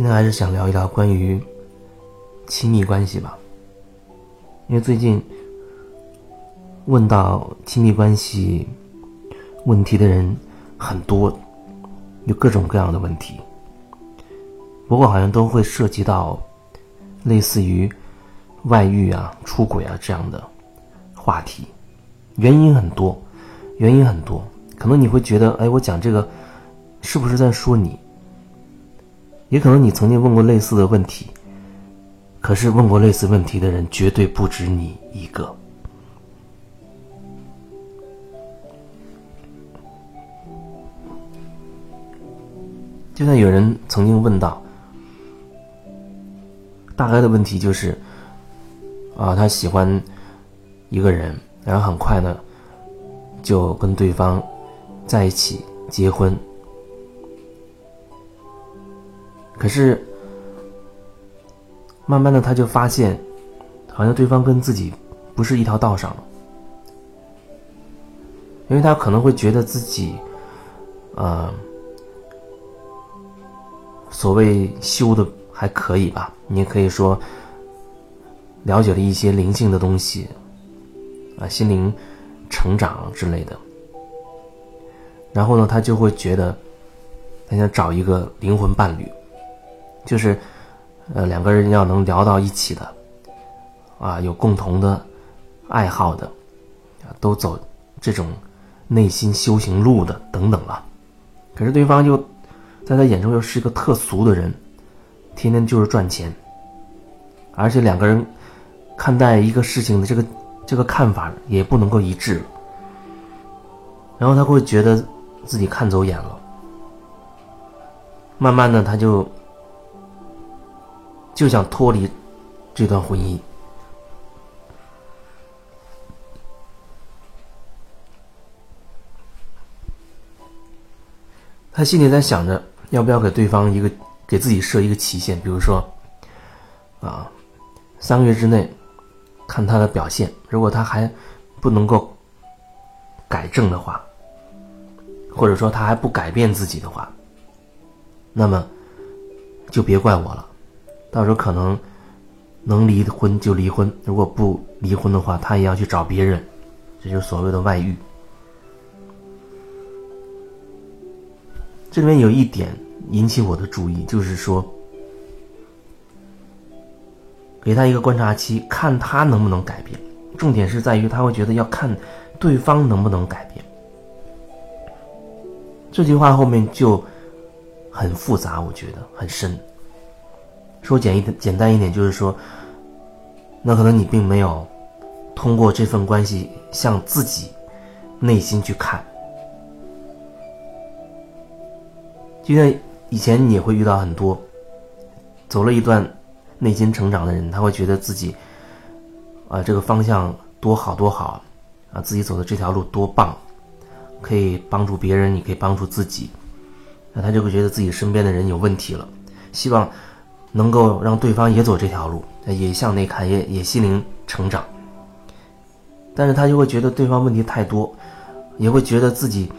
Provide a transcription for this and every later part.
今天还是想聊一聊关于亲密关系吧，因为最近问到亲密关系问题的人很多，有各种各样的问题，不过好像都会涉及到类似于外遇啊、出轨啊这样的话题，原因很多，原因很多，可能你会觉得，哎，我讲这个是不是在说你？也可能你曾经问过类似的问题，可是问过类似问题的人绝对不止你一个。就像有人曾经问到，大概的问题就是，啊，他喜欢一个人，然后很快呢，就跟对方在一起结婚。可是，慢慢的，他就发现，好像对方跟自己不是一条道上了，因为他可能会觉得自己，呃，所谓修的还可以吧，你也可以说，了解了一些灵性的东西，啊，心灵成长之类的，然后呢，他就会觉得，他想找一个灵魂伴侣。就是，呃，两个人要能聊到一起的，啊，有共同的爱好的，都走这种内心修行路的等等了。可是对方又在他眼中又是一个特俗的人，天天就是赚钱，而且两个人看待一个事情的这个这个看法也不能够一致，然后他会觉得自己看走眼了，慢慢的他就。就想脱离这段婚姻，他心里在想着要不要给对方一个给自己设一个期限，比如说，啊，三个月之内看他的表现，如果他还不能够改正的话，或者说他还不改变自己的话，那么就别怪我了。到时候可能能离婚就离婚，如果不离婚的话，他也要去找别人，这就是所谓的外遇。这里面有一点引起我的注意，就是说，给他一个观察期，看他能不能改变。重点是在于他会觉得要看对方能不能改变。这句话后面就很复杂，我觉得很深。说简一简单一点，就是说，那可能你并没有通过这份关系向自己内心去看。就像以前你也会遇到很多走了一段内心成长的人，他会觉得自己啊这个方向多好多好啊，自己走的这条路多棒，可以帮助别人，你可以帮助自己，那他就会觉得自己身边的人有问题了，希望。能够让对方也走这条路，也向内看，也也心灵成长。但是他就会觉得对方问题太多，也会觉得自己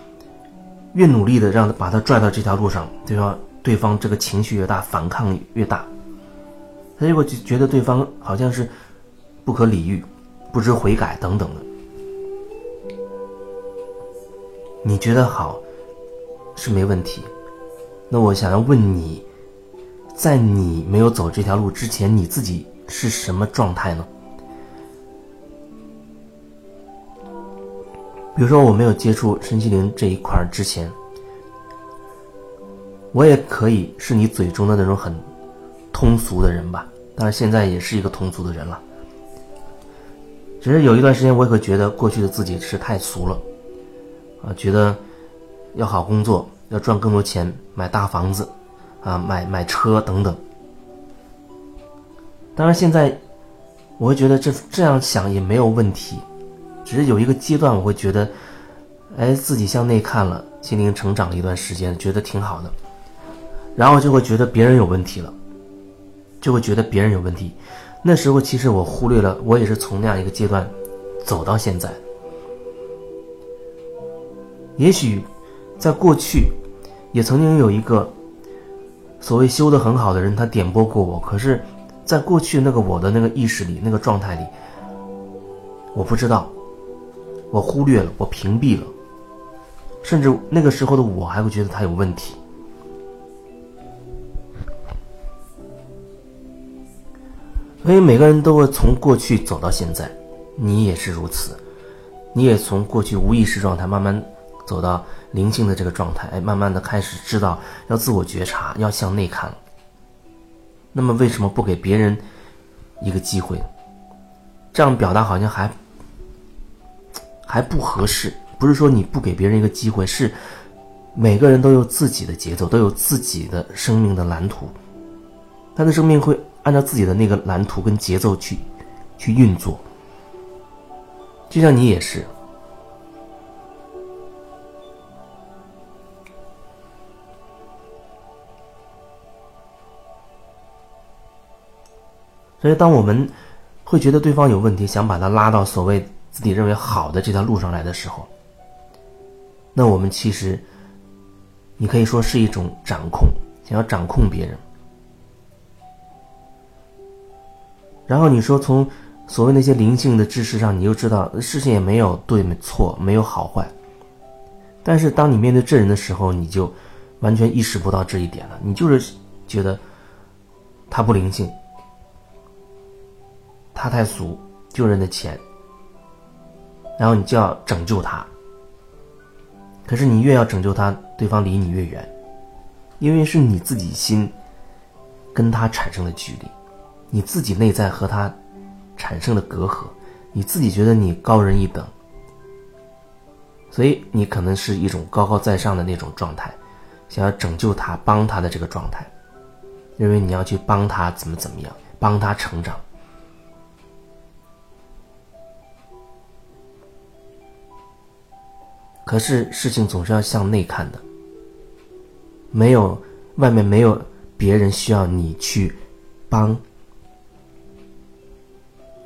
越努力的让他把他拽到这条路上，对方对方这个情绪越大，反抗越大。他就会觉得对方好像是不可理喻、不知悔改等等的。你觉得好是没问题，那我想要问你。在你没有走这条路之前，你自己是什么状态呢？比如说，我没有接触身心灵这一块之前，我也可以是你嘴中的那种很通俗的人吧。当然，现在也是一个通俗的人了。只是有一段时间，我也会觉得过去的自己是太俗了，啊，觉得要好工作，要赚更多钱，买大房子。啊，买买车等等。当然，现在我会觉得这这样想也没有问题，只是有一个阶段我会觉得，哎，自己向内看了，心灵成长了一段时间，觉得挺好的，然后就会觉得别人有问题了，就会觉得别人有问题。那时候其实我忽略了，我也是从那样一个阶段走到现在。也许在过去也曾经有一个。所谓修得很好的人，他点拨过我，可是，在过去那个我的那个意识里、那个状态里，我不知道，我忽略了，我屏蔽了，甚至那个时候的我还会觉得他有问题。所以每个人都会从过去走到现在，你也是如此，你也从过去无意识状态慢慢走到灵性的这个状态，哎，慢慢的开始知道要自我觉察，要向内看。那么为什么不给别人一个机会？这样表达好像还还不合适。不是说你不给别人一个机会，是每个人都有自己的节奏，都有自己的生命的蓝图，他的生命会。按照自己的那个蓝图跟节奏去，去运作，就像你也是。所以，当我们会觉得对方有问题，想把他拉到所谓自己认为好的这条路上来的时候，那我们其实，你可以说是一种掌控，想要掌控别人。然后你说从所谓那些灵性的知识上，你又知道事情也没有对没错，没有好坏。但是当你面对这人的时候，你就完全意识不到这一点了。你就是觉得他不灵性，他太俗，救人的钱，然后你就要拯救他。可是你越要拯救他，对方离你越远，因为是你自己心跟他产生的距离。你自己内在和他产生的隔阂，你自己觉得你高人一等，所以你可能是一种高高在上的那种状态，想要拯救他、帮他的这个状态，认为你要去帮他怎么怎么样，帮他成长。可是事情总是要向内看的，没有外面没有别人需要你去帮。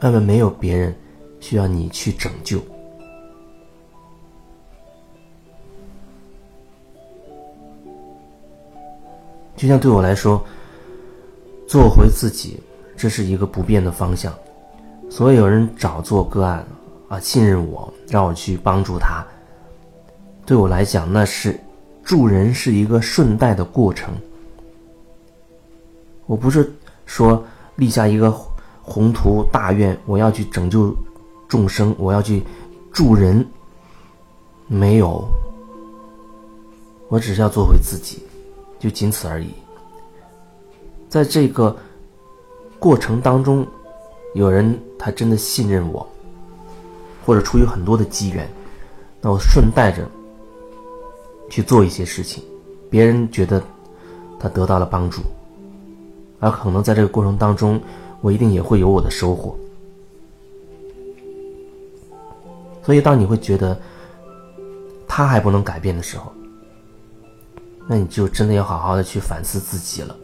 外面没有别人需要你去拯救，就像对我来说，做回自己，这是一个不变的方向。所以有人找做个案啊，信任我，让我去帮助他。对我来讲，那是助人是一个顺带的过程。我不是说立下一个。宏图大愿，我要去拯救众生，我要去助人。没有，我只是要做回自己，就仅此而已。在这个过程当中，有人他真的信任我，或者出于很多的机缘，那我顺带着去做一些事情，别人觉得他得到了帮助，而可能在这个过程当中。我一定也会有我的收获，所以当你会觉得他还不能改变的时候，那你就真的要好好的去反思自己了。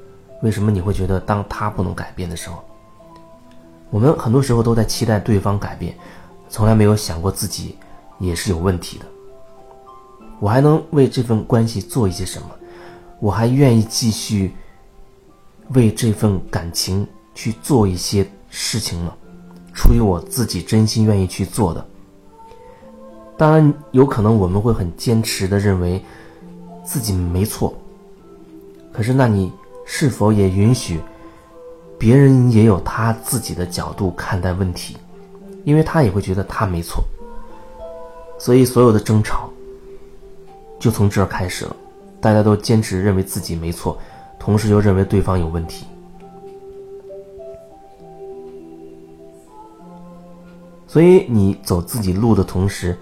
为什么你会觉得当他不能改变的时候，我们很多时候都在期待对方改变，从来没有想过自己也是有问题的。我还能为这份关系做一些什么？我还愿意继续为这份感情。去做一些事情了，出于我自己真心愿意去做的。当然，有可能我们会很坚持的认为自己没错。可是，那你是否也允许别人也有他自己的角度看待问题？因为他也会觉得他没错。所以，所有的争吵就从这儿开始了。大家都坚持认为自己没错，同时又认为对方有问题。所以你走自己路的同时，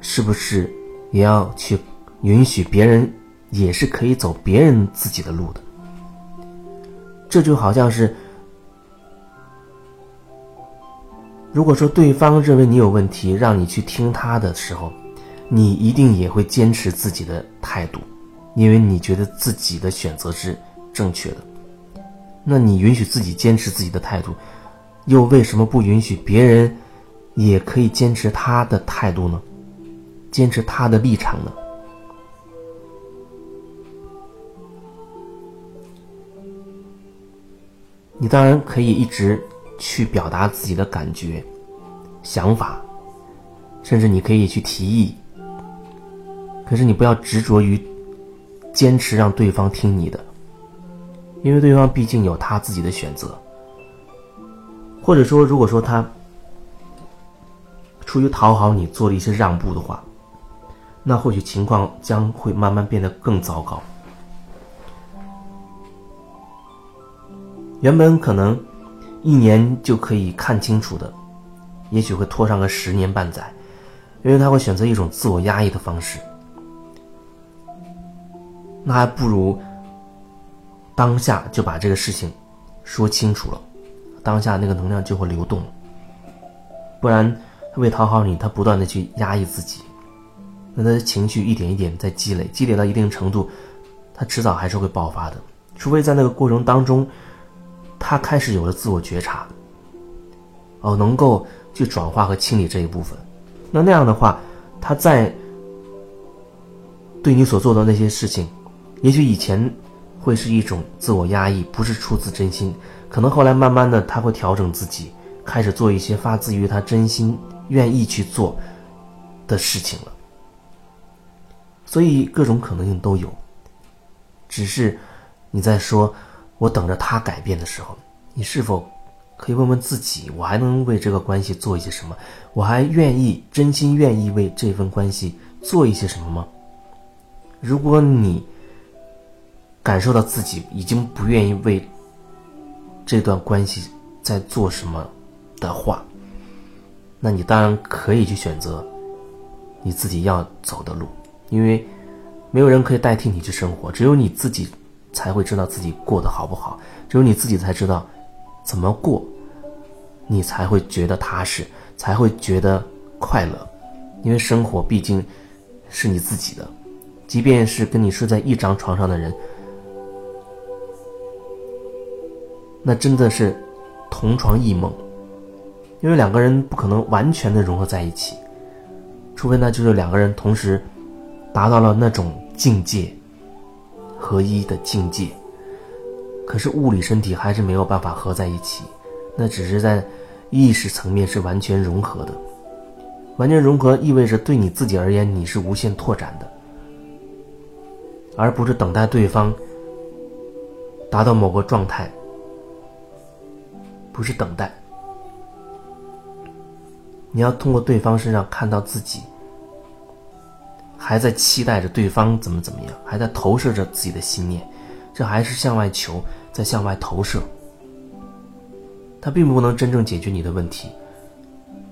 是不是也要去允许别人也是可以走别人自己的路的？这就好像是，如果说对方认为你有问题让你去听他的时候你一定也会坚持自己的态度因为你觉得自己的选择是正确的。那你允许自己坚持自己的态度又为什么不允许别人也可以坚持他的态度呢？坚持他的立场呢？你当然可以一直去表达自己的感觉、想法，甚至你可以去提议。可是你不要执着于坚持让对方听你的，因为对方毕竟有他自己的选择。或者说，如果说他出于讨好你做了一些让步的话，那或许情况将会慢慢变得更糟糕。原本可能一年就可以看清楚的，也许会拖上个十年半载，因为他会选择一种自我压抑的方式。那还不如当下就把这个事情说清楚了，当下那个能量就会流动。不然，为讨好你，他不断的去压抑自己。那他的情绪一点一点在积累，积累到一定程度，他迟早还是会爆发的。除非在那个过程当中，他开始有了自我觉察，哦，能够去转化和清理这一部分。那那样的话，他在对你所做的那些事情，也许以前会是一种自我压抑，不是出自真心。可能后来慢慢的，他会调整自己，开始做一些发自于他真心愿意去做的事情了。所以各种可能性都有，只是你在说“我等着他改变”的时候，你是否可以问问自己：我还能为这个关系做一些什么？我还愿意真心愿意为这份关系做一些什么吗？如果你感受到自己已经不愿意为这段关系在做什么的话，那你当然可以去选择你自己要走的路。因为没有人可以代替你去生活，只有你自己才会知道自己过得好不好，只有你自己才知道怎么过，你才会觉得踏实，才会觉得快乐。因为生活毕竟是你自己的，即便是跟你睡在一张床上的人，那真的是同床异梦，因为两个人不可能完全的融合在一起，除非那就是两个人同时。达到了那种境界，合一的境界。可是物理身体还是没有办法合在一起，那只是在意识层面是完全融合的。完全融合意味着对你自己而言，你是无限拓展的，而不是等待对方达到某个状态。不是等待，你要通过对方身上看到自己。还在期待着对方怎么怎么样，还在投射着自己的信念，这还是向外求，在向外投射。他并不能真正解决你的问题，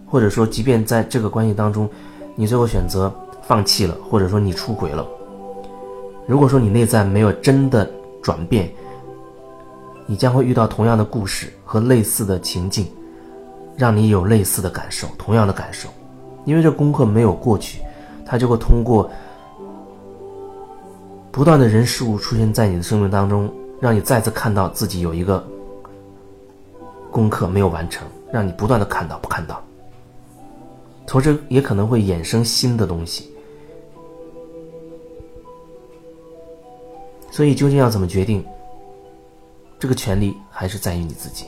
或者说，即便在这个关系当中，你最后选择放弃了，或者说你出轨了，如果说你内在没有真的转变，你将会遇到同样的故事和类似的情境，让你有类似的感受，同样的感受，因为这功课没有过去。他就会通过不断的人事物出现在你的生命当中，让你再次看到自己有一个功课没有完成，让你不断的看到不看到，同时也可能会衍生新的东西。所以究竟要怎么决定，这个权利还是在于你自己。